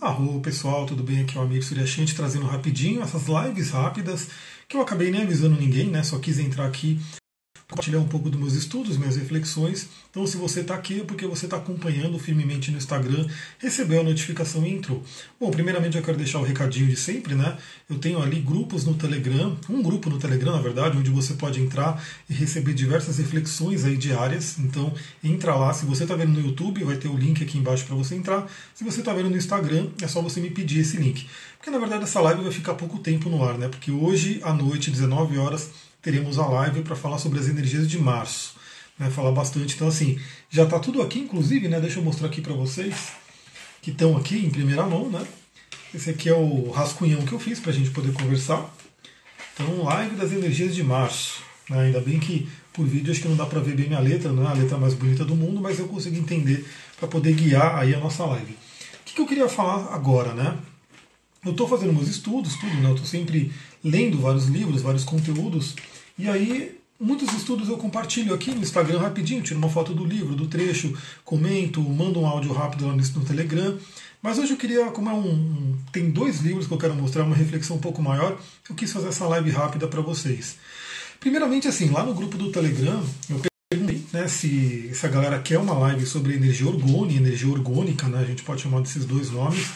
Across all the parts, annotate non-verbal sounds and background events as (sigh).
Arro, pessoal, tudo bem? Aqui é o amigo Suryashanti trazendo rapidinho essas lives rápidas que eu acabei nem avisando ninguém, né? Só quis entrar aqui compartilhar um pouco dos meus estudos, minhas reflexões. Então, se você está aqui é porque você está acompanhando firmemente no Instagram, recebeu a notificação e entrou. Bom, primeiramente eu quero deixar o recadinho de sempre, né? Eu tenho ali grupos no Telegram, um grupo no Telegram, na verdade, onde você pode entrar e receber diversas reflexões aí diárias. Então, entra lá. Se você está vendo no YouTube, vai ter o link aqui embaixo para você entrar. Se você está vendo no Instagram, é só você me pedir esse link. Porque na verdade essa live vai ficar pouco tempo no ar, né? Porque hoje à noite, 19 horas, teremos a live para falar sobre as energias de março. Né, falar bastante. Então, assim, já está tudo aqui, inclusive, né? Deixa eu mostrar aqui para vocês que estão aqui em primeira mão, né? Esse aqui é o rascunhão que eu fiz para a gente poder conversar. Então, live das energias de março. Né, ainda bem que por vídeo acho que não dá para ver bem minha letra, não é a letra mais bonita do mundo, mas eu consegui entender para poder guiar aí a nossa live. O que, que eu queria falar agora, né? Eu estou fazendo meus estudos, tudo, né? Eu estou sempre lendo vários livros, vários conteúdos, e aí muitos estudos eu compartilho aqui no Instagram rapidinho, tiro uma foto do livro, do trecho, comento, mando um áudio rápido lá no, Telegram. Mas hoje eu queria, como é um, um, tem dois livros que eu quero mostrar, uma reflexão um pouco maior, eu quis fazer essa live rápida para vocês. Primeiramente, assim, lá no grupo do Telegram, eu perguntei né, se, se a galera quer uma live sobre energia orgônica, energia orgânica, né, a gente pode chamar desses dois nomes.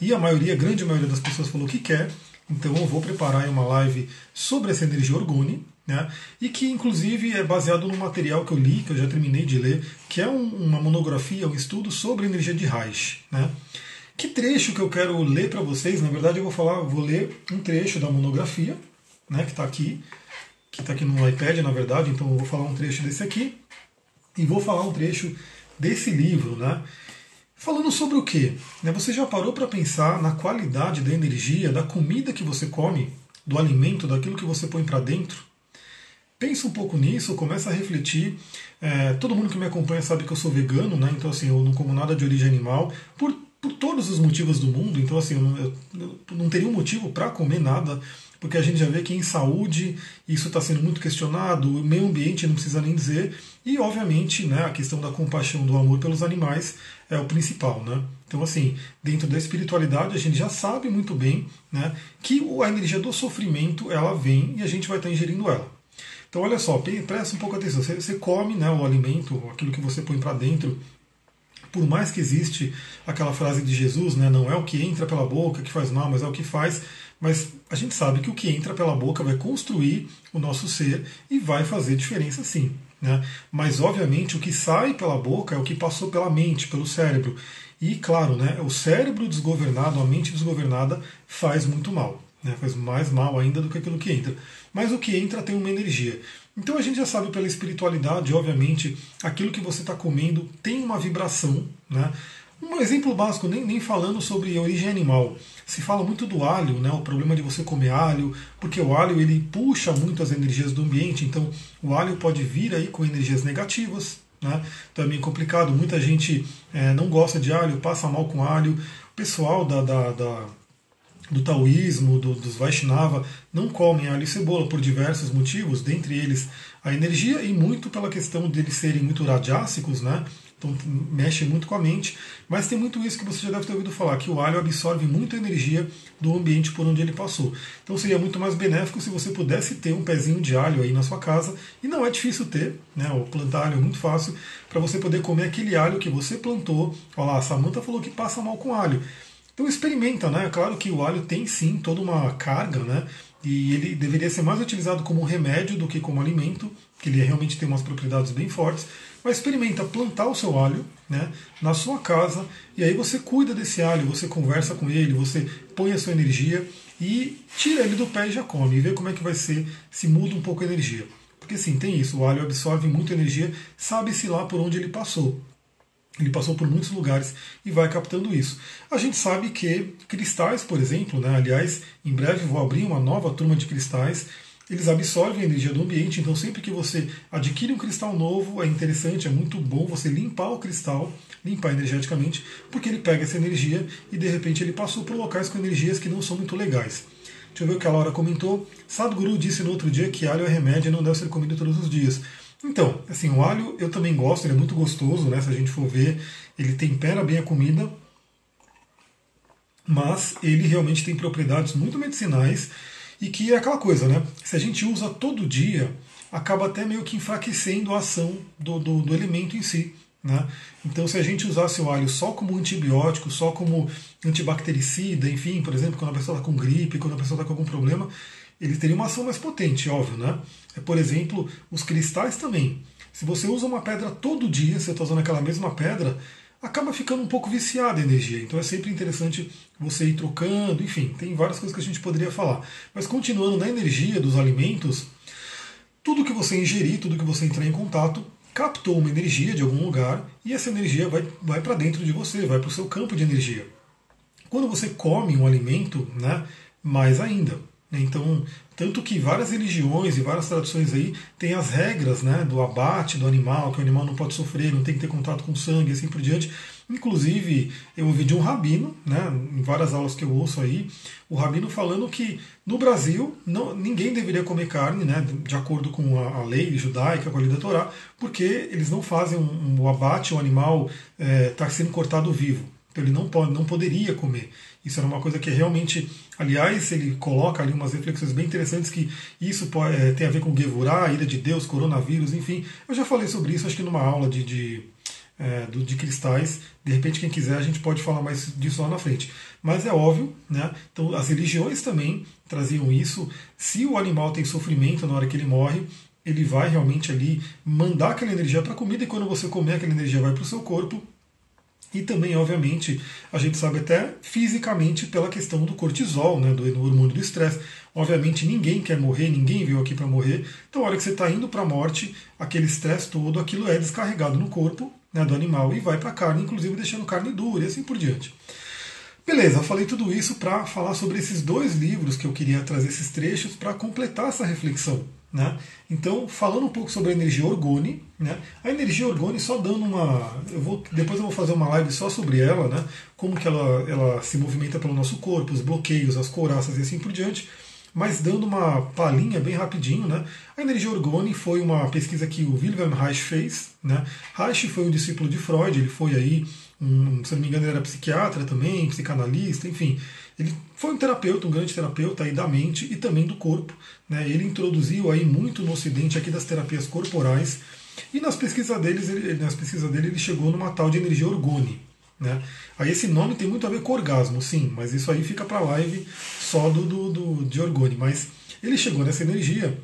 E a maioria, a grande maioria das pessoas falou que quer. Então eu vou preparar uma live sobre essa energia orgone, né? E que inclusive é baseado no material que eu li, que eu já terminei de ler, que é um, uma monografia, um estudo sobre energia de Reich, né? Que trecho que eu quero ler para vocês? Na verdade, eu vou falar, vou ler um trecho da monografia, né? Que está aqui, que está aqui no iPad, na verdade. Então, eu vou falar um trecho desse aqui e vou falar um trecho desse livro, né? Falando sobre o que? Né, você já parou para pensar na qualidade da energia, da comida que você come, do alimento, daquilo que você põe para dentro? Pensa um pouco nisso, começa a refletir. É, todo mundo que me acompanha sabe que eu sou vegano, né? Então assim, eu não como nada de origem animal por, por todos os motivos do mundo. Então assim, eu não, eu não teria um motivo para comer nada porque a gente já vê que em saúde isso está sendo muito questionado, o meio ambiente não precisa nem dizer, e obviamente né, a questão da compaixão, do amor pelos animais é o principal. Né? Então, assim, dentro da espiritualidade a gente já sabe muito bem né, que a energia do sofrimento ela vem e a gente vai estar tá ingerindo ela. Então, olha só, presta um pouco atenção. Você, você come né, o alimento, aquilo que você põe para dentro, por mais que existe aquela frase de Jesus, né, não é o que entra pela boca que faz mal, mas é o que faz mas a gente sabe que o que entra pela boca vai construir o nosso ser e vai fazer diferença sim. Né? Mas, obviamente, o que sai pela boca é o que passou pela mente, pelo cérebro. E, claro, né, o cérebro desgovernado, a mente desgovernada, faz muito mal. Né? Faz mais mal ainda do que aquilo que entra. Mas o que entra tem uma energia. Então a gente já sabe pela espiritualidade, obviamente, aquilo que você está comendo tem uma vibração. Né? Um exemplo básico, nem, nem falando sobre origem animal. Se fala muito do alho, né, o problema de você comer alho, porque o alho ele puxa muito as energias do ambiente, então o alho pode vir aí com energias negativas, né, então é complicado. Muita gente é, não gosta de alho, passa mal com alho. O pessoal da, da, da do taoísmo, do, dos Vaishnava, não comem alho e cebola por diversos motivos, dentre eles a energia e muito pela questão deles serem muito radiássicos, né? Então mexe muito com a mente, mas tem muito isso que você já deve ter ouvido falar, que o alho absorve muita energia do ambiente por onde ele passou. Então seria muito mais benéfico se você pudesse ter um pezinho de alho aí na sua casa, e não é difícil ter, né? O plantar alho é muito fácil, para você poder comer aquele alho que você plantou. Olha lá, a Samanta falou que passa mal com alho. Então experimenta, né? Claro que o alho tem sim toda uma carga, né? E ele deveria ser mais utilizado como remédio do que como alimento, que ele realmente tem umas propriedades bem fortes. Mas experimenta plantar o seu alho né, na sua casa e aí você cuida desse alho, você conversa com ele, você põe a sua energia e tira ele do pé e já come e vê como é que vai ser se muda um pouco a energia. Porque sim, tem isso, o alho absorve muita energia, sabe-se lá por onde ele passou. Ele passou por muitos lugares e vai captando isso. A gente sabe que cristais, por exemplo, né, aliás, em breve vou abrir uma nova turma de cristais, eles absorvem a energia do ambiente, então sempre que você adquire um cristal novo, é interessante, é muito bom você limpar o cristal, limpar energeticamente, porque ele pega essa energia e de repente ele passou por locais com energias que não são muito legais. Deixa eu ver o que a Laura comentou. Sadhguru disse no outro dia que alho é remédio e não deve ser comido todos os dias. Então, assim, o alho eu também gosto, ele é muito gostoso, né? Se a gente for ver, ele tempera bem a comida. mas ele realmente tem propriedades muito medicinais e que é aquela coisa, né? Se a gente usa todo dia, acaba até meio que enfraquecendo a ação do, do, do elemento em si. Né? Então, se a gente usasse o alho só como antibiótico, só como antibactericida, enfim, por exemplo, quando a pessoa está com gripe, quando a pessoa está com algum problema, ele teria uma ação mais potente, óbvio, né? É, por exemplo, os cristais também. Se você usa uma pedra todo dia, você está usando aquela mesma pedra, acaba ficando um pouco viciada a energia. Então é sempre interessante você ir trocando, enfim, tem várias coisas que a gente poderia falar. Mas continuando na energia dos alimentos, tudo que você ingerir, tudo que você entrar em contato, captou uma energia de algum lugar e essa energia vai, vai para dentro de você, vai para o seu campo de energia. Quando você come um alimento, né, mais ainda. Então, tanto que várias religiões e várias tradições aí têm as regras né, do abate do animal, que o animal não pode sofrer, não tem que ter contato com sangue, assim por diante. Inclusive, eu ouvi de um rabino, né, em várias aulas que eu ouço aí, o rabino falando que no Brasil não, ninguém deveria comer carne, né, de acordo com a, a lei judaica, com a lei da Torá, porque eles não fazem um, um abate, o animal está é, sendo cortado vivo. Então ele não, pode, não poderia comer. Isso era uma coisa que realmente, aliás, ele coloca ali umas reflexões bem interessantes que isso pode, é, tem a ver com Gevurah, ira de Deus, coronavírus, enfim. Eu já falei sobre isso, acho que numa aula de, de, é, de cristais. De repente, quem quiser, a gente pode falar mais disso lá na frente. Mas é óbvio, né? Então, as religiões também traziam isso. Se o animal tem sofrimento na hora que ele morre, ele vai realmente ali mandar aquela energia para a comida e quando você comer aquela energia vai para o seu corpo e também, obviamente, a gente sabe até fisicamente pela questão do cortisol, né, do, hormônio do estresse. Obviamente, ninguém quer morrer, ninguém veio aqui para morrer. Então, a hora que você está indo para a morte, aquele estresse todo, aquilo é descarregado no corpo né, do animal e vai para a carne, inclusive deixando carne dura e assim por diante. Beleza, falei tudo isso para falar sobre esses dois livros que eu queria trazer esses trechos para completar essa reflexão. Né? Então, falando um pouco sobre a energia orgone, né? a energia orgone só dando uma. Eu vou, depois eu vou fazer uma live só sobre ela, né? como que ela, ela se movimenta pelo nosso corpo, os bloqueios, as couraças e assim por diante. Mas dando uma palhinha bem rapidinho, né? a energia orgone foi uma pesquisa que o Wilhelm Reich fez. Né? Reich foi um discípulo de Freud, ele foi aí, um, se não me engano, ele era psiquiatra também, psicanalista, enfim. Ele foi um terapeuta, um grande terapeuta aí da mente e também do corpo. Né? Ele introduziu aí muito no ocidente aqui das terapias corporais e nas pesquisas, deles, ele, nas pesquisas dele ele chegou numa tal de energia orgone. Né? Aí esse nome tem muito a ver com orgasmo, sim, mas isso aí fica para live só do, do, do, de orgone. Mas ele chegou nessa energia,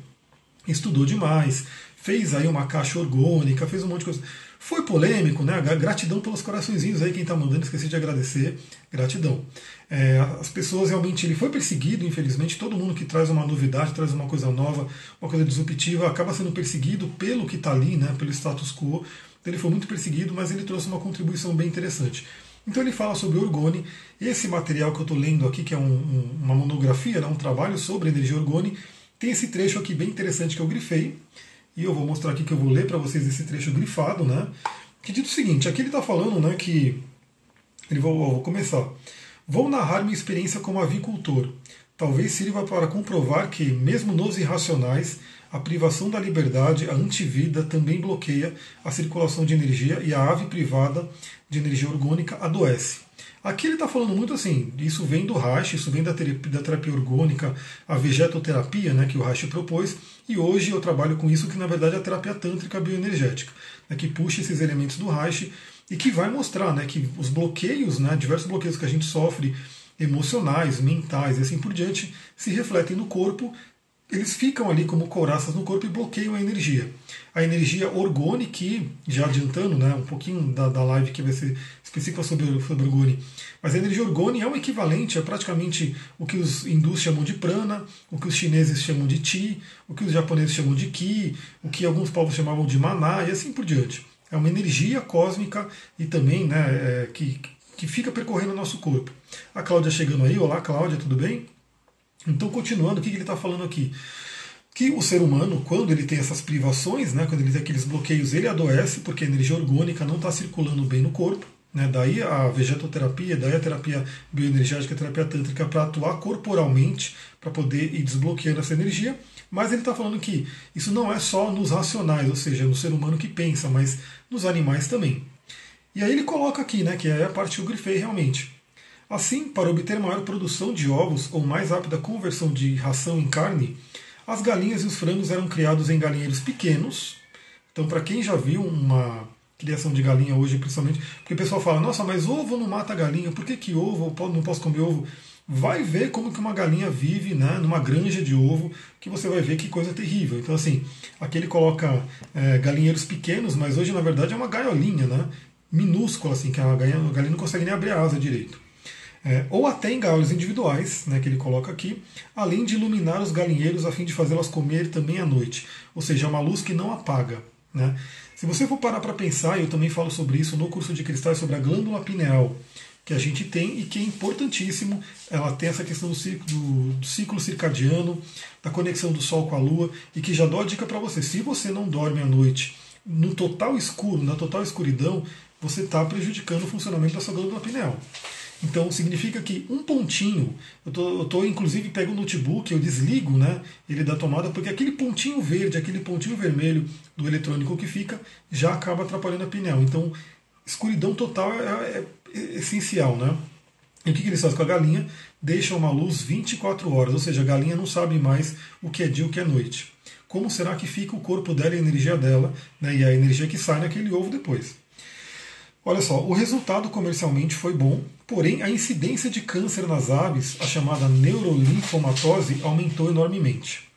estudou demais, fez aí uma caixa orgânica, fez um monte de coisa. Foi polêmico, né? Gratidão pelos coraçõezinhos aí, quem está mandando, esqueci de agradecer. Gratidão. É, as pessoas realmente, ele foi perseguido, infelizmente. Todo mundo que traz uma novidade, traz uma coisa nova, uma coisa disruptiva, acaba sendo perseguido pelo que está ali, né? Pelo status quo. Ele foi muito perseguido, mas ele trouxe uma contribuição bem interessante. Então ele fala sobre orgone. Esse material que eu estou lendo aqui, que é um, um, uma monografia, né, um trabalho sobre energia orgone, tem esse trecho aqui bem interessante que eu grifei. E eu vou mostrar aqui que eu vou ler para vocês esse trecho grifado, né? Que diz o seguinte, aqui ele está falando, né, que ele vou, vou começar. Vou narrar minha experiência como avicultor. Talvez sirva para comprovar que, mesmo nos irracionais, a privação da liberdade, a antivida, também bloqueia a circulação de energia e a ave privada de energia orgânica adoece. Aqui ele está falando muito assim, isso vem do Reich, isso vem da terapia, da terapia orgânica, a vegetoterapia né, que o Reich propôs, e hoje eu trabalho com isso que na verdade é a terapia tântrica bioenergética, né, que puxa esses elementos do Reich e que vai mostrar né, que os bloqueios, né, diversos bloqueios que a gente sofre, emocionais, mentais e assim por diante, se refletem no corpo eles ficam ali como couraças no corpo e bloqueiam a energia. A energia orgone, que, já adiantando né, um pouquinho da, da live que vai ser específica sobre, sobre orgone, mas a energia orgone é um equivalente a praticamente o que os hindus chamam de prana, o que os chineses chamam de ti, o que os japoneses chamam de ki, o que alguns povos chamavam de maná e assim por diante. É uma energia cósmica e também né, é, que, que fica percorrendo o nosso corpo. A Cláudia chegando aí, olá Cláudia, tudo bem? Então, continuando, o que ele está falando aqui? Que o ser humano, quando ele tem essas privações, né, quando ele tem aqueles bloqueios, ele adoece porque a energia orgânica não está circulando bem no corpo. Né, daí a vegetoterapia, daí a terapia bioenergética, a terapia tântrica para atuar corporalmente, para poder ir desbloqueando essa energia. Mas ele está falando que isso não é só nos racionais, ou seja, no ser humano que pensa, mas nos animais também. E aí ele coloca aqui, né, que é a parte que eu grifei realmente. Assim, para obter maior produção de ovos ou mais rápida conversão de ração em carne, as galinhas e os frangos eram criados em galinheiros pequenos. Então, para quem já viu uma criação de galinha hoje, principalmente, porque o pessoal fala, nossa, mas ovo não mata galinha, por que, que ovo, não posso comer ovo? Vai ver como que uma galinha vive né, numa granja de ovo, que você vai ver que coisa terrível. Então, assim, aqui ele coloca é, galinheiros pequenos, mas hoje, na verdade, é uma gaiolinha, né? Minúscula, assim, que a galinha, a galinha não consegue nem abrir a asa direito. É, ou até em gaiolas individuais, né, que ele coloca aqui, além de iluminar os galinheiros a fim de fazê-las comer também à noite. Ou seja, é uma luz que não apaga. Né? Se você for parar para pensar, eu também falo sobre isso no curso de cristais, sobre a glândula pineal que a gente tem e que é importantíssimo. Ela tem essa questão do ciclo, do, do ciclo circadiano, da conexão do Sol com a Lua, e que já dou a dica para você. Se você não dorme à noite no total escuro, na total escuridão, você está prejudicando o funcionamento da sua glândula pineal. Então significa que um pontinho, eu tô, eu tô inclusive pego o notebook, eu desligo né, ele da tomada, porque aquele pontinho verde, aquele pontinho vermelho do eletrônico que fica, já acaba atrapalhando a pineal. Então, escuridão total é, é, é essencial, né? E o que, que eles fazem com a galinha? Deixam uma luz 24 horas, ou seja, a galinha não sabe mais o que é dia e o que é noite. Como será que fica o corpo dela e a energia dela, né, e a energia que sai naquele ovo depois? Olha só, o resultado comercialmente foi bom, porém a incidência de câncer nas aves, a chamada neurolinfomatose, aumentou enormemente.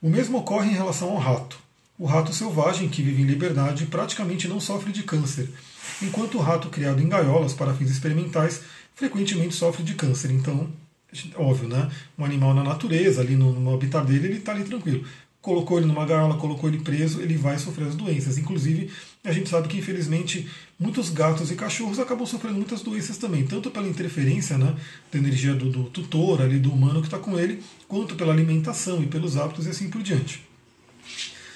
O mesmo ocorre em relação ao rato. O rato selvagem, que vive em liberdade, praticamente não sofre de câncer, enquanto o rato criado em gaiolas para fins experimentais frequentemente sofre de câncer. Então, óbvio, né? Um animal na natureza, ali no, no habitat dele, ele está ali tranquilo colocou ele numa gaiola, colocou ele preso, ele vai sofrer as doenças. Inclusive, a gente sabe que infelizmente muitos gatos e cachorros acabam sofrendo muitas doenças também, tanto pela interferência né, da energia do, do tutor, ali, do humano que está com ele, quanto pela alimentação e pelos hábitos e assim por diante.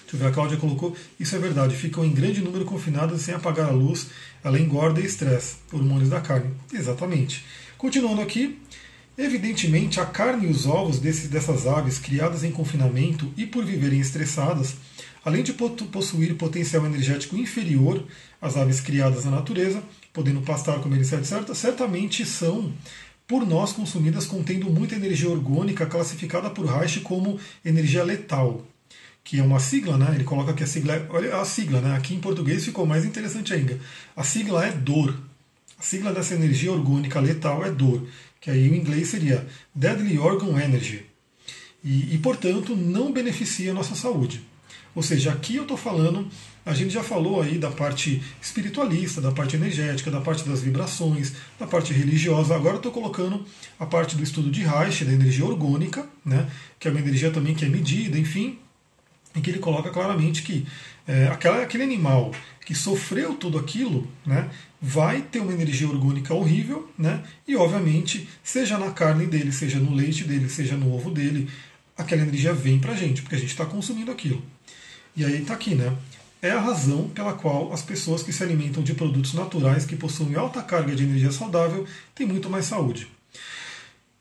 Deixa eu ver, a Cláudia colocou, isso é verdade, ficam em grande número confinadas sem apagar a luz, ela engorda e estressa, hormônios da carne. Exatamente. Continuando aqui, Evidentemente, a carne e os ovos desse, dessas aves criadas em confinamento e por viverem estressadas, além de possuir potencial energético inferior às aves criadas na natureza, podendo pastar, comer etc., certamente são por nós consumidas contendo muita energia orgânica classificada por Reich como energia letal, que é uma sigla, né? Ele coloca que a sigla, olha a sigla, né? Aqui em português ficou mais interessante ainda. A sigla é dor. A sigla dessa energia orgânica letal é dor que aí o inglês seria Deadly Organ Energy, e, e portanto não beneficia a nossa saúde. Ou seja, aqui eu estou falando, a gente já falou aí da parte espiritualista, da parte energética, da parte das vibrações, da parte religiosa. Agora eu estou colocando a parte do estudo de Reich, da energia orgânica, né, que é uma energia também que é medida, enfim, em que ele coloca claramente que é, aquela, aquele animal que sofreu tudo aquilo, né, vai ter uma energia orgânica horrível, né? E obviamente, seja na carne dele, seja no leite dele, seja no ovo dele, aquela energia vem pra gente, porque a gente está consumindo aquilo. E aí está aqui, né? É a razão pela qual as pessoas que se alimentam de produtos naturais que possuem alta carga de energia saudável têm muito mais saúde.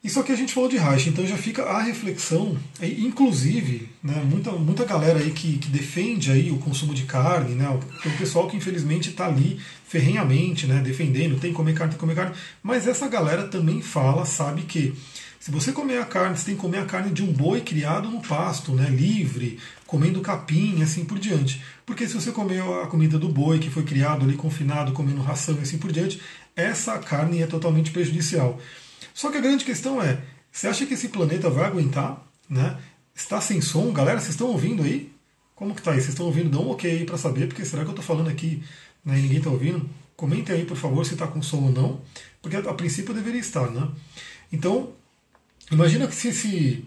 Isso aqui a gente falou de Reich, então já fica a reflexão, inclusive, né, muita, muita galera aí que, que defende aí o consumo de carne, né, tem um pessoal que infelizmente está ali ferrenhamente né, defendendo, tem que comer carne, tem que comer carne, mas essa galera também fala, sabe que se você comer a carne, você tem que comer a carne de um boi criado no pasto, né, livre, comendo capim e assim por diante. Porque se você comer a comida do boi que foi criado ali confinado, comendo ração e assim por diante, essa carne é totalmente prejudicial. Só que a grande questão é: você acha que esse planeta vai aguentar? Né? Está sem som? Galera, vocês estão ouvindo aí? Como que tá aí? Vocês estão ouvindo? Dá um ok aí para saber, porque será que eu estou falando aqui né, e ninguém está ouvindo? Comentem aí, por favor, se está com som ou não, porque a, princípio deveria estar, né? Então, imagina que se esse,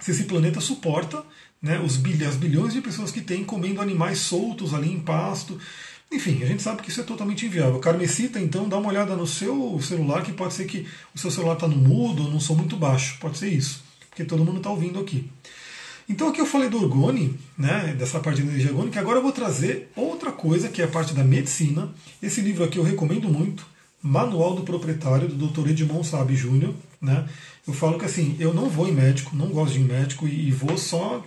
se esse planeta suporta né, os bilhões, bilhões de pessoas que tem comendo animais soltos ali em pasto, enfim, a gente sabe que isso é totalmente inviável. Carmecita, então, dá uma olhada no seu celular, que pode ser que o seu celular está no mudo ou não som muito baixo. Pode ser isso, porque todo mundo está ouvindo aqui. Então aqui eu falei do orgone, né, dessa parte de energia orgânica, agora eu vou trazer outra coisa, que é a parte da medicina. Esse livro aqui eu recomendo muito, Manual do Proprietário, do Dr. Edmond Sabe Júnior. Né? Eu falo que assim, eu não vou em médico, não gosto de ir em médico e vou só,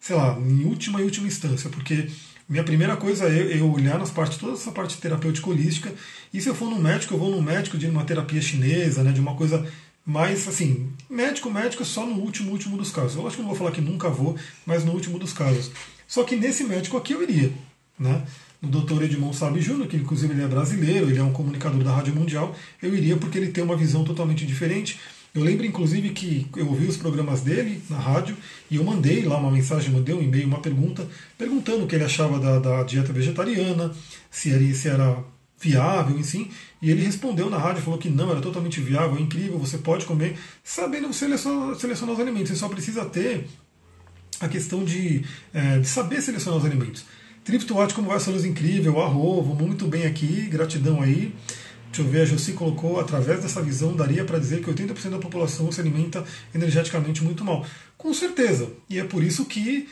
sei lá, em última e última instância, porque minha primeira coisa é eu olhar nas partes, toda essa parte terapêutica holística, e se eu for no médico, eu vou no médico de uma terapia chinesa, né, de uma coisa mais assim, médico, médico só no último, último dos casos. Eu acho que não vou falar que nunca vou, mas no último dos casos. Só que nesse médico aqui eu iria, né? No Dr. Edmond Sabe Júnior, que inclusive ele é brasileiro, ele é um comunicador da Rádio Mundial, eu iria porque ele tem uma visão totalmente diferente. Eu lembro, inclusive, que eu ouvi os programas dele na rádio e eu mandei lá uma mensagem, mandei um e-mail, uma pergunta, perguntando o que ele achava da, da dieta vegetariana, se era, se era viável, enfim. E ele respondeu na rádio, falou que não, era totalmente viável, é incrível, você pode comer, sabendo selecionar, selecionar os alimentos. Você só precisa ter a questão de, é, de saber selecionar os alimentos. Triptoate, como vai, Solos incrível, arro, vamos muito bem aqui, gratidão aí. Deixa eu ver, a Josi colocou, através dessa visão, daria para dizer que 80% da população se alimenta energeticamente muito mal. Com certeza. E é por isso que,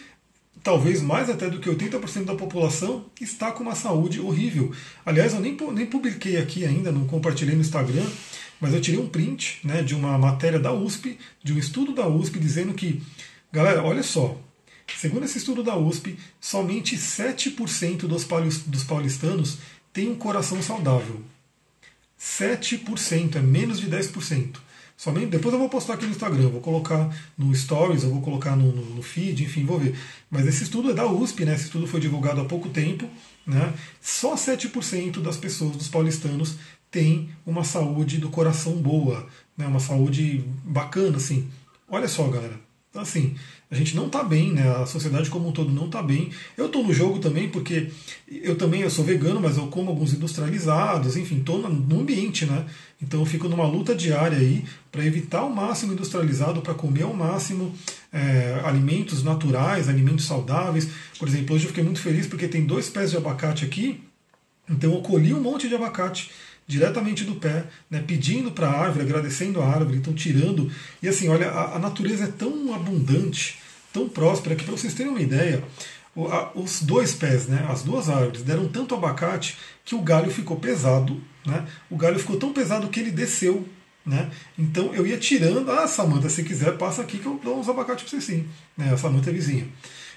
talvez mais até do que 80% da população, está com uma saúde horrível. Aliás, eu nem, nem publiquei aqui ainda, não compartilhei no Instagram, mas eu tirei um print né, de uma matéria da USP, de um estudo da USP, dizendo que, galera, olha só, segundo esse estudo da USP, somente 7% dos paulistanos têm um coração saudável. 7%, é menos de 10%. Somente, depois eu vou postar aqui no Instagram, vou colocar no Stories, eu vou colocar no, no, no, feed, enfim, vou ver. Mas esse estudo é da USP, né? Esse estudo foi divulgado há pouco tempo. Né? Só 7% das pessoas, dos paulistanos, têm uma saúde do coração boa, né? uma saúde bacana, assim. Olha só, galera. Assim, a gente não está bem, né? A sociedade como um todo não está bem. Eu estou no jogo também porque eu também eu sou vegano, mas eu como alguns industrializados, enfim, estou no ambiente, né? Então eu fico numa luta diária aí para evitar o máximo industrializado, para comer ao máximo é, alimentos naturais, alimentos saudáveis. Por exemplo, hoje eu fiquei muito feliz porque tem dois pés de abacate aqui, então eu colhi um monte de abacate diretamente do pé, né, pedindo para a árvore, agradecendo a árvore, então tirando. E assim, olha, a, a natureza é tão abundante, tão próspera, que para vocês terem uma ideia, os dois pés, né, as duas árvores, deram tanto abacate que o galho ficou pesado. Né, o galho ficou tão pesado que ele desceu. Né, então eu ia tirando. Ah, Samanta, se quiser, passa aqui que eu dou uns abacates para você sim. Né, a Samanta é vizinha.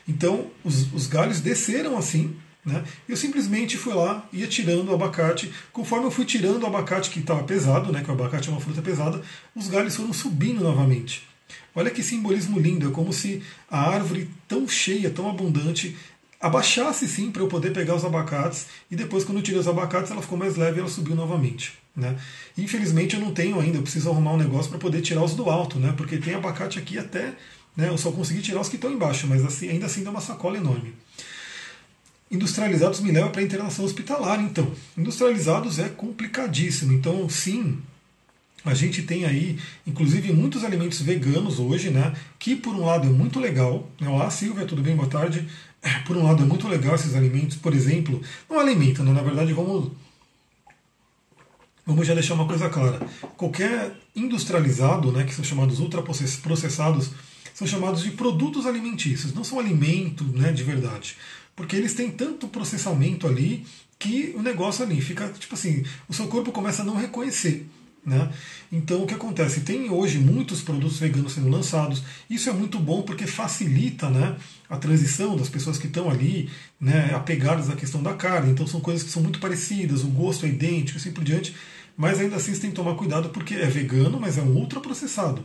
Então os, os galhos desceram assim, né? Eu simplesmente fui lá, ia tirando o abacate. Conforme eu fui tirando o abacate que estava pesado, né, que o abacate é uma fruta pesada, os galhos foram subindo novamente. Olha que simbolismo lindo, é como se a árvore tão cheia, tão abundante, abaixasse sim para eu poder pegar os abacates e depois quando eu tirei os abacates ela ficou mais leve e ela subiu novamente. Né? Infelizmente eu não tenho ainda, eu preciso arrumar um negócio para poder tirar os do alto, né? porque tem abacate aqui até, né? eu só consegui tirar os que estão embaixo, mas assim, ainda assim dá uma sacola enorme. Industrializados me leva para a internação hospitalar, então. Industrializados é complicadíssimo. Então, sim, a gente tem aí, inclusive, muitos alimentos veganos hoje, né? Que por um lado é muito legal. Né? Olá, Silvia, tudo bem? Boa tarde. Por um lado é muito legal esses alimentos, por exemplo, não alimento, né? Na verdade, vamos. Vamos já deixar uma coisa clara. Qualquer industrializado, né, que são chamados ultraprocessados, são chamados de produtos alimentícios, não são alimento né, de verdade porque eles têm tanto processamento ali que o negócio ali fica, tipo assim, o seu corpo começa a não reconhecer. Né? Então o que acontece? Tem hoje muitos produtos veganos sendo lançados. Isso é muito bom porque facilita né, a transição das pessoas que estão ali né, apegadas à questão da carne. Então são coisas que são muito parecidas, o gosto é idêntico e assim por diante. Mas ainda assim você tem que tomar cuidado porque é vegano, mas é um ultraprocessado.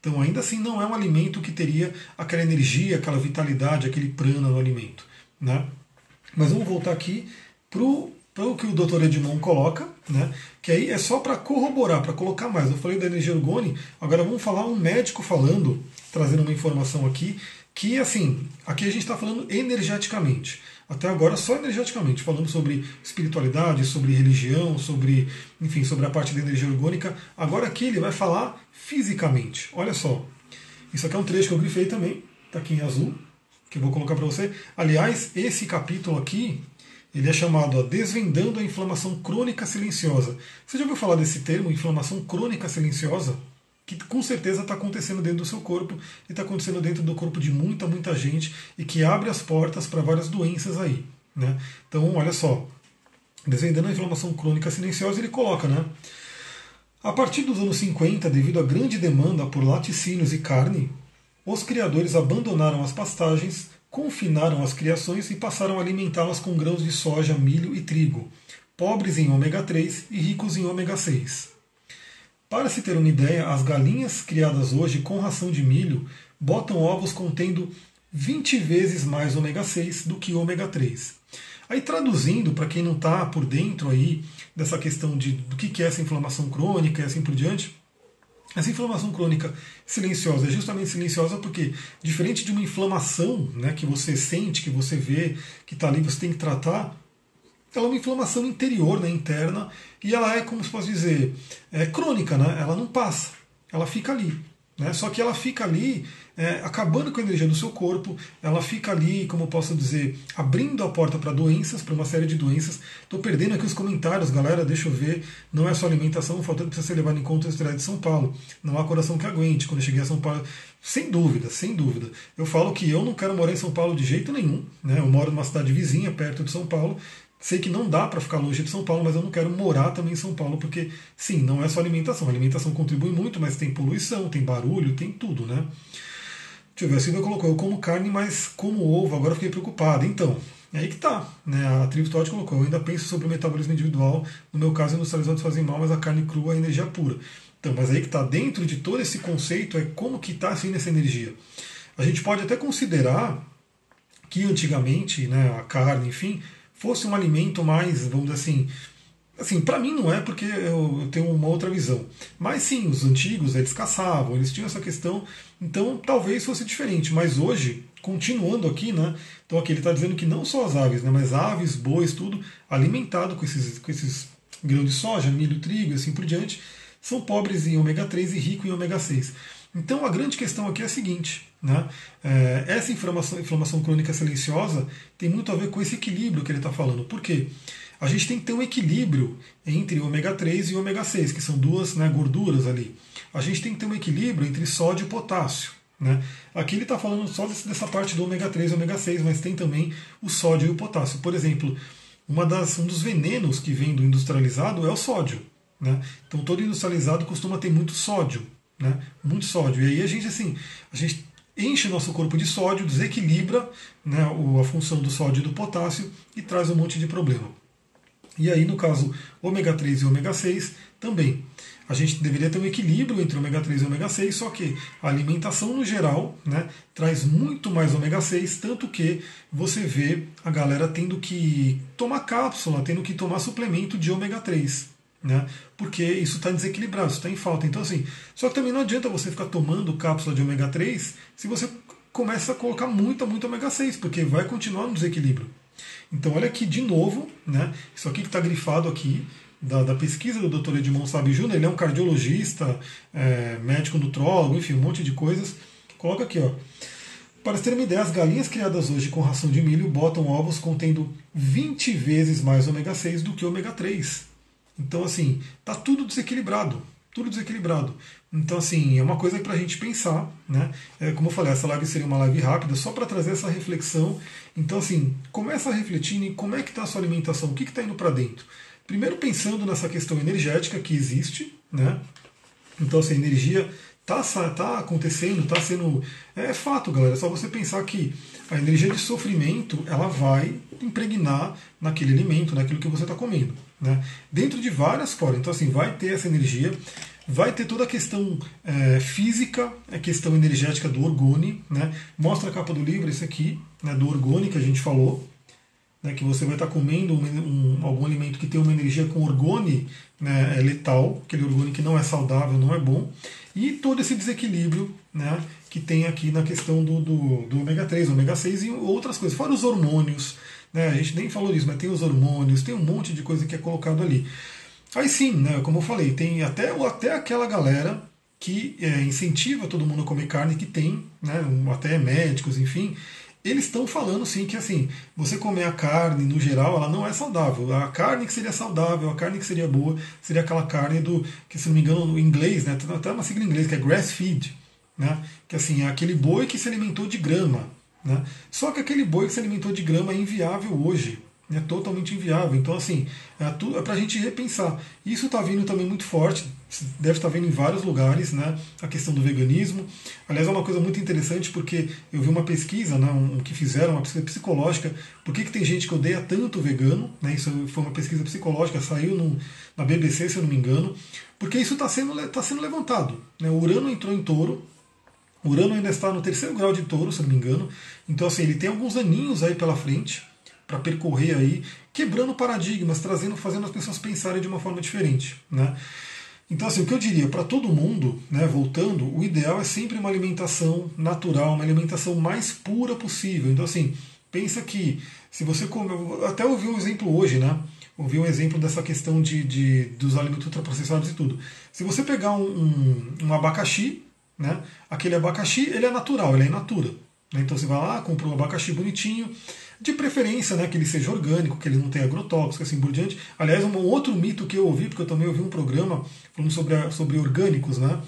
Então ainda assim não é um alimento que teria aquela energia, aquela vitalidade, aquele prana no alimento. Né? Mas vamos voltar aqui para o que o Dr. Edmond coloca, né? que aí é só para corroborar, para colocar mais. Eu falei da energia orgone, agora vamos falar um médico falando, trazendo uma informação aqui, que assim, aqui a gente está falando energeticamente. Até agora só energeticamente, falando sobre espiritualidade, sobre religião, sobre, enfim, sobre a parte da energia orgânica. Agora aqui ele vai falar fisicamente. Olha só. Isso aqui é um trecho que eu grifei também, está aqui em azul, que vou colocar para você. Aliás, esse capítulo aqui, ele é chamado ó, Desvendando a Inflamação Crônica Silenciosa. Você já ouviu falar desse termo, inflamação crônica silenciosa? Que com certeza está acontecendo dentro do seu corpo e está acontecendo dentro do corpo de muita, muita gente e que abre as portas para várias doenças aí. Né? Então, olha só, Desvendando a Inflamação Crônica Silenciosa, ele coloca, né? A partir dos anos 50, devido à grande demanda por laticínios e carne, os criadores abandonaram as pastagens confinaram as criações e passaram a alimentá-las com grãos de soja, milho e trigo, pobres em ômega 3 e ricos em ômega 6. Para se ter uma ideia, as galinhas criadas hoje com ração de milho botam ovos contendo 20 vezes mais ômega 6 do que ômega 3. Aí traduzindo para quem não está por dentro aí dessa questão de do que é essa inflamação crônica e assim por diante, essa inflamação crônica silenciosa é justamente silenciosa porque, diferente de uma inflamação né, que você sente, que você vê, que está ali, você tem que tratar, ela é uma inflamação interior, né, interna, e ela é, como se posso dizer, é crônica, né? ela não passa, ela fica ali. Né? Só que ela fica ali é, acabando com a energia do seu corpo, ela fica ali, como eu posso dizer, abrindo a porta para doenças, para uma série de doenças. Estou perdendo aqui os comentários, galera, deixa eu ver. Não é só alimentação, faltando precisa ser levado em conta a cidade de São Paulo. Não há coração que aguente. Quando eu cheguei a São Paulo, sem dúvida, sem dúvida. Eu falo que eu não quero morar em São Paulo de jeito nenhum. Né? Eu moro numa cidade vizinha, perto de São Paulo. Sei que não dá para ficar longe de São Paulo, mas eu não quero morar também em São Paulo, porque sim, não é só alimentação. A alimentação contribui muito, mas tem poluição, tem barulho, tem tudo, né? Deixa eu ver, a Silvia colocou, eu como carne, mas como ovo, agora fiquei preocupado. Então, é aí que tá. Né? A tribo Todd colocou, eu ainda penso sobre o metabolismo individual, no meu caso, industrializados fazem mal, mas a carne crua é energia pura. Então, mas aí que está dentro de todo esse conceito é como que está assim essa energia. A gente pode até considerar que antigamente, né, a carne, enfim, fosse um alimento mais, vamos dizer assim, Assim, para mim não é porque eu, tenho uma outra visão. Mas sim, os antigos eles caçavam, eles tinham essa questão, então talvez fosse diferente. Mas hoje, continuando aqui, né? Então aqui ele está dizendo que não só as aves, né? Mas aves, bois, tudo alimentado com esses, com esses grãos de soja, milho, trigo e assim por diante, são pobres em ômega 3 e ricos em ômega 6. Então a grande questão aqui é a seguinte: né? É, essa inflamação, inflamação crônica silenciosa tem muito a ver com esse equilíbrio que ele está falando. Por quê? a gente tem que ter um equilíbrio entre ômega 3 e ômega 6, que são duas né, gorduras ali. A gente tem que ter um equilíbrio entre sódio e potássio. Né? Aqui ele está falando só dessa parte do ômega 3 e ômega 6, mas tem também o sódio e o potássio. Por exemplo, uma das, um dos venenos que vem do industrializado é o sódio. Né? Então todo industrializado costuma ter muito sódio. Né? Muito sódio. E aí a gente assim, a gente enche nosso corpo de sódio, desequilibra né, a função do sódio e do potássio e traz um monte de problema. E aí, no caso ômega 3 e ômega 6, também. A gente deveria ter um equilíbrio entre ômega 3 e ômega 6, só que a alimentação no geral né, traz muito mais ômega 6, tanto que você vê a galera tendo que tomar cápsula, tendo que tomar suplemento de ômega 3. Né, porque isso está desequilibrado, isso está em falta. Então, assim, só que também não adianta você ficar tomando cápsula de ômega 3 se você começa a colocar muita, muita ômega 6, porque vai continuar no desequilíbrio. Então, olha aqui de novo, né? Isso aqui que está grifado aqui, da, da, pesquisa do Dr. Edmond Sabe Júnior, ele é um cardiologista, é, médico nutrólogo, enfim, um monte de coisas. Coloca aqui, ó. Para ter uma ideia, as galinhas criadas hoje com ração de milho botam ovos contendo 20 vezes mais ômega 6 do que ômega 3. Então, assim, tá tudo desequilibrado tudo desequilibrado. Então, assim, é uma coisa para a gente pensar, né? É, como eu falei, essa live seria uma live rápida, só para trazer essa reflexão. Então, assim, começa refletindo em como é que está a sua alimentação, o que está indo para dentro. Primeiro pensando nessa questão energética que existe, né? Então, assim, a energia está tá acontecendo, está sendo. É fato, galera. É só você pensar que a energia de sofrimento ela vai impregnar naquele alimento, naquilo que você está comendo. Né? Dentro de várias formas. Então, assim, vai ter essa energia, vai ter toda a questão é, física, a questão energética do orgone. Né? Mostra a capa do livro, esse aqui, né, do orgone que a gente falou. Né, que você vai estar comendo um, um, algum alimento que tem uma energia com orgone né, é letal, aquele orgone que não é saudável, não é bom, e todo esse desequilíbrio né, que tem aqui na questão do, do, do ômega 3, ômega 6 e outras coisas, fora os hormônios, né? A gente nem falou disso, mas tem os hormônios, tem um monte de coisa que é colocado ali. Aí sim, né, como eu falei, tem até, até aquela galera que é, incentiva todo mundo a comer carne, que tem, né, até médicos, enfim, eles estão falando sim que assim, você comer a carne no geral, ela não é saudável. A carne que seria saudável, a carne que seria boa, seria aquela carne do, que se não me engano, no inglês, né, tem até uma sigla em inglês que é grass feed, né, que assim, é aquele boi que se alimentou de grama. Né? Só que aquele boi que se alimentou de grama é inviável hoje. É totalmente inviável. Então, assim, é, é para a gente repensar. Isso está vindo também muito forte, deve estar tá vendo em vários lugares, né? A questão do veganismo. Aliás, é uma coisa muito interessante porque eu vi uma pesquisa, né, um, que fizeram, uma pesquisa psicológica, por que, que tem gente que odeia tanto o vegano, né? Isso foi uma pesquisa psicológica, saiu no, na BBC, se eu não me engano, porque isso está sendo, tá sendo levantado. Né? O Urano entrou em touro, Urano ainda está no terceiro grau de touro, se não me engano. Então, assim, ele tem alguns aninhos aí pela frente para percorrer aí, quebrando paradigmas, trazendo, fazendo as pessoas pensarem de uma forma diferente, né? Então, assim, o que eu diria para todo mundo, né, voltando, o ideal é sempre uma alimentação natural, uma alimentação mais pura possível. Então, assim, pensa que se você come. Até ouvi um exemplo hoje, né? Ouvi um exemplo dessa questão de, de dos alimentos ultraprocessados e tudo. Se você pegar um, um, um abacaxi, né? Aquele abacaxi ele é natural, ele é in natura. Né? Então você vai lá, compra um abacaxi bonitinho, de preferência né, que ele seja orgânico, que ele não tenha agrotóxico, assim por diante. Aliás, um outro mito que eu ouvi, porque eu também ouvi um programa falando sobre, sobre orgânicos, né?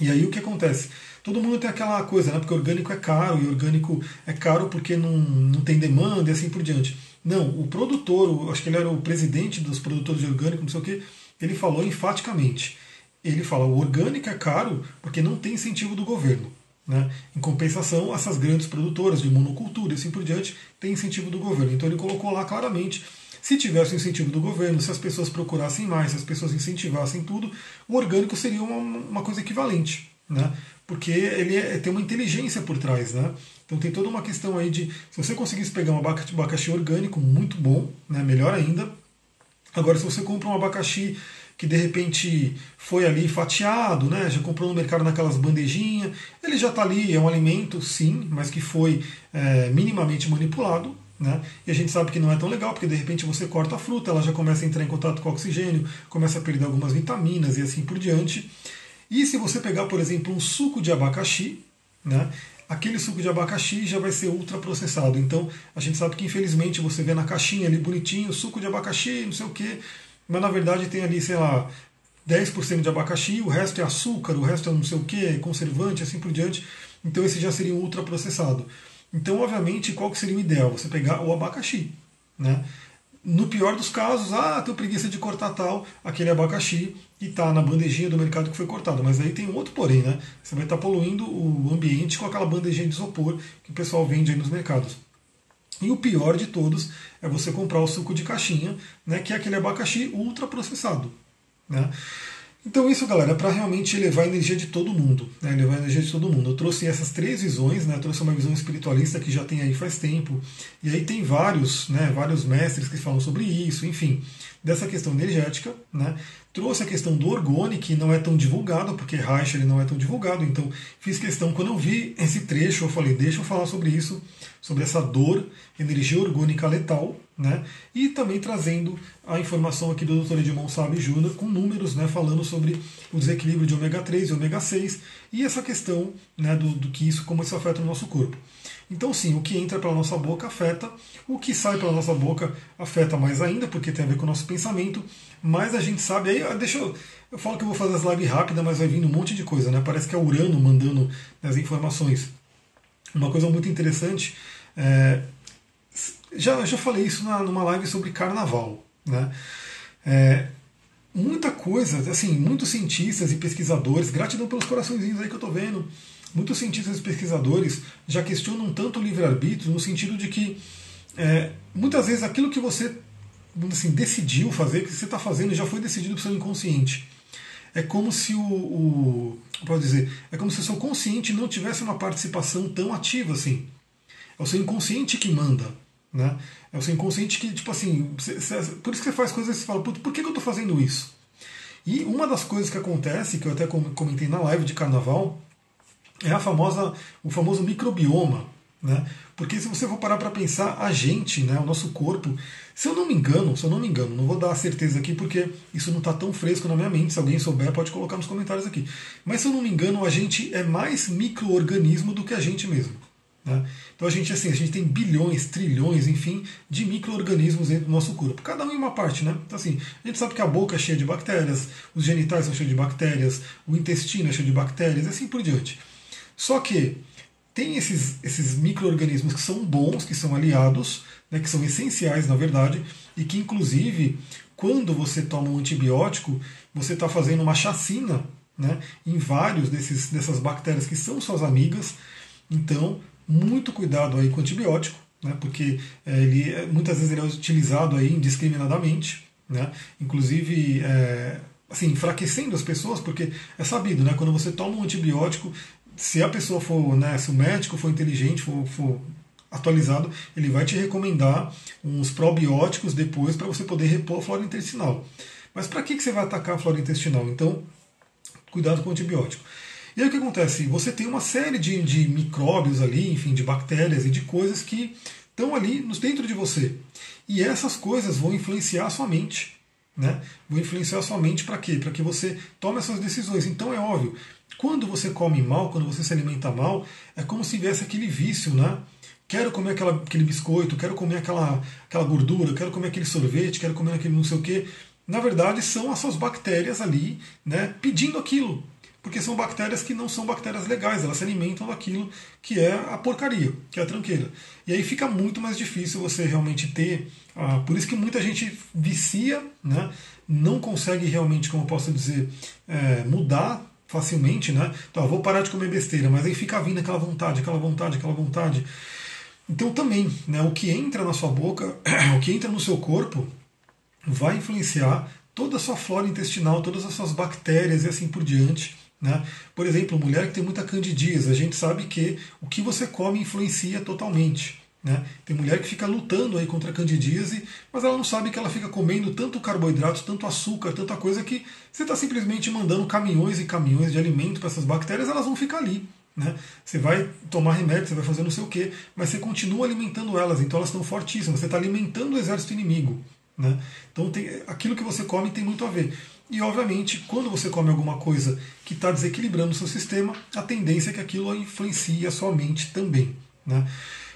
E aí o que acontece? Todo mundo tem aquela coisa, né? Porque orgânico é caro, e orgânico é caro porque não, não tem demanda e assim por diante. Não, o produtor, acho que ele era o presidente dos produtores de orgânico, não sei o que, ele falou enfaticamente. Ele fala, o orgânico é caro porque não tem incentivo do governo. Né? Em compensação, essas grandes produtoras de monocultura e assim por diante têm incentivo do governo. Então ele colocou lá claramente se tivesse incentivo do governo, se as pessoas procurassem mais, se as pessoas incentivassem tudo, o orgânico seria uma, uma coisa equivalente, né? porque ele é, tem uma inteligência por trás. Né? Então tem toda uma questão aí de se você conseguisse pegar um abacaxi orgânico, muito bom, né? melhor ainda. Agora, se você compra um abacaxi que de repente foi ali fatiado, né? já comprou no mercado naquelas bandejinhas. Ele já está ali, é um alimento, sim, mas que foi é, minimamente manipulado. Né? E a gente sabe que não é tão legal, porque de repente você corta a fruta, ela já começa a entrar em contato com o oxigênio, começa a perder algumas vitaminas e assim por diante. E se você pegar, por exemplo, um suco de abacaxi, né? aquele suco de abacaxi já vai ser ultraprocessado. Então a gente sabe que infelizmente você vê na caixinha ali bonitinho, suco de abacaxi, não sei o que, mas na verdade tem ali, sei lá, 10% de abacaxi, o resto é açúcar, o resto é não sei o que, conservante, assim por diante. Então esse já seria um ultraprocessado. Então, obviamente, qual que seria o ideal? Você pegar o abacaxi. Né? No pior dos casos, ah, tenho preguiça de cortar tal, aquele abacaxi e está na bandejinha do mercado que foi cortado. Mas aí tem outro porém, né? Você vai estar tá poluindo o ambiente com aquela bandejinha de isopor que o pessoal vende aí nos mercados. E o pior de todos é você comprar o suco de caixinha, né, que é aquele abacaxi ultraprocessado. Né? Então isso, galera, é para realmente elevar a energia de todo mundo, né? elevar a energia de todo mundo. Eu trouxe essas três visões, né? Eu trouxe uma visão espiritualista que já tem aí faz tempo, e aí tem vários, né, vários mestres que falam sobre isso, enfim, dessa questão energética, né? Trouxe a questão do orgone, que não é tão divulgado, porque Reich ele não é tão divulgado, então fiz questão, quando eu vi esse trecho, eu falei, deixa eu falar sobre isso, sobre essa dor, energia orgânica letal, né? E também trazendo a informação aqui do Dr. Edmond Sabe Júnior com números, né, falando sobre o desequilíbrio de ômega 3 e ômega 6 e essa questão né, do, do que isso, como isso afeta o nosso corpo. Então, sim, o que entra pela nossa boca afeta, o que sai pela nossa boca afeta mais ainda, porque tem a ver com o nosso pensamento, mas a gente sabe. Aí, deixa eu. Eu falo que eu vou fazer as lives rápidas, mas vai vindo um monte de coisa, né? Parece que é Urano mandando as informações. Uma coisa muito interessante. É, já, já falei isso na, numa live sobre carnaval. Né? É, muita coisa, assim, muitos cientistas e pesquisadores, gratidão pelos coraçõezinhos aí que eu estou vendo, muitos cientistas e pesquisadores já questionam tanto o livre-arbítrio no sentido de que é, muitas vezes aquilo que você assim, decidiu fazer, que você está fazendo, já foi decidido pelo seu inconsciente. É como se o, o pode dizer, é como se o seu consciente não tivesse uma participação tão ativa assim. É o seu inconsciente que manda. Né? É o seu inconsciente que, tipo assim, você, você, por isso que você faz coisas e você fala, por que, que eu estou fazendo isso? E uma das coisas que acontece, que eu até comentei na live de carnaval, é a famosa, o famoso microbioma. Né? Porque se você for parar para pensar, a gente, né, o nosso corpo, se eu não me engano, se eu não me engano, não vou dar certeza aqui porque isso não está tão fresco na minha mente, se alguém souber pode colocar nos comentários aqui. Mas se eu não me engano, a gente é mais microorganismo do que a gente mesmo. Né? Então a gente assim, a gente tem bilhões, trilhões, enfim, de micro-organismos dentro do nosso corpo, cada um em uma parte, né? Então assim, a gente sabe que a boca é cheia de bactérias, os genitais são cheios de bactérias, o intestino é cheio de bactérias, e assim por diante. Só que tem esses, esses micro-organismos que são bons, que são aliados, né, que são essenciais na verdade, e que inclusive quando você toma um antibiótico, você está fazendo uma chacina né, em vários desses, dessas bactérias que são suas amigas. Então, muito cuidado aí com o antibiótico, né, porque é, ele muitas vezes ele é utilizado aí indiscriminadamente, né, inclusive é, assim, enfraquecendo as pessoas, porque é sabido, né, quando você toma um antibiótico, se a pessoa for, né, se o médico for inteligente, for, for atualizado, ele vai te recomendar uns probióticos depois para você poder repor a flora intestinal. Mas para que, que você vai atacar a flora intestinal? Então, cuidado com o antibiótico. E aí o que acontece? Você tem uma série de, de micróbios ali, enfim, de bactérias e de coisas que estão ali dentro de você. E essas coisas vão influenciar a sua mente. Né? Vão influenciar a sua mente para quê? Para que você tome essas decisões. Então é óbvio, quando você come mal, quando você se alimenta mal, é como se tivesse aquele vício, né? Quero comer aquela, aquele biscoito, quero comer aquela, aquela gordura, quero comer aquele sorvete, quero comer aquele não sei o quê. Na verdade, são as suas bactérias ali né, pedindo aquilo porque são bactérias que não são bactérias legais, elas se alimentam daquilo que é a porcaria, que é a tranqueira. E aí fica muito mais difícil você realmente ter. Ah, por isso que muita gente vicia, né, não consegue realmente, como eu posso dizer, é, mudar facilmente, né? Então, vou parar de comer besteira, mas aí fica vindo aquela vontade, aquela vontade, aquela vontade. Então também, né, o que entra na sua boca, (clears throat) o que entra no seu corpo, vai influenciar toda a sua flora intestinal, todas as suas bactérias e assim por diante. Né? Por exemplo, mulher que tem muita candidíase, a gente sabe que o que você come influencia totalmente. Né? Tem mulher que fica lutando aí contra a candidíase, mas ela não sabe que ela fica comendo tanto carboidrato, tanto açúcar, tanta coisa que você está simplesmente mandando caminhões e caminhões de alimento para essas bactérias, elas vão ficar ali. Né? Você vai tomar remédio, você vai fazer não sei o que, mas você continua alimentando elas, então elas estão fortíssimas. Você está alimentando o exército inimigo. Né? Então tem, aquilo que você come tem muito a ver. E, obviamente, quando você come alguma coisa que está desequilibrando o seu sistema, a tendência é que aquilo influencie a sua mente também. Né?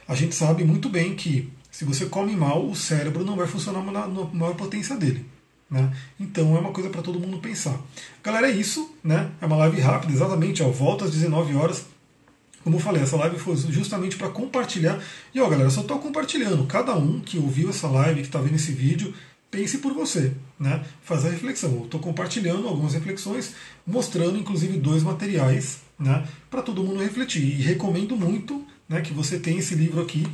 A gente sabe muito bem que se você come mal, o cérebro não vai funcionar na, maior potência dele. Né? Então é uma coisa para todo mundo pensar. Galera, é isso. Né? É uma live rápida, exatamente. Ó, volta às 19 horas. Como eu falei, essa live foi justamente para compartilhar. E ó, galera, só estou compartilhando. Cada um que ouviu essa live, que está vendo esse vídeo, pense por você, né? Faz a reflexão. Estou compartilhando algumas reflexões, mostrando inclusive dois materiais, né? Para todo mundo refletir. E recomendo muito, né? Que você tenha esse livro aqui.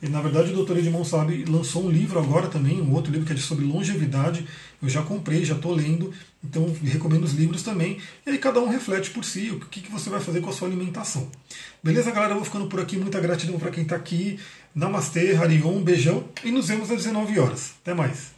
E, na verdade, o Dr. Edmond Sabe lançou um livro agora também, um outro livro que é sobre longevidade. Eu já comprei, já estou lendo, então recomendo os livros também. E aí cada um reflete por si o que, que você vai fazer com a sua alimentação. Beleza, galera? Eu vou ficando por aqui. Muita gratidão para quem está aqui. Namastê, Harion, um beijão e nos vemos às 19 horas. Até mais.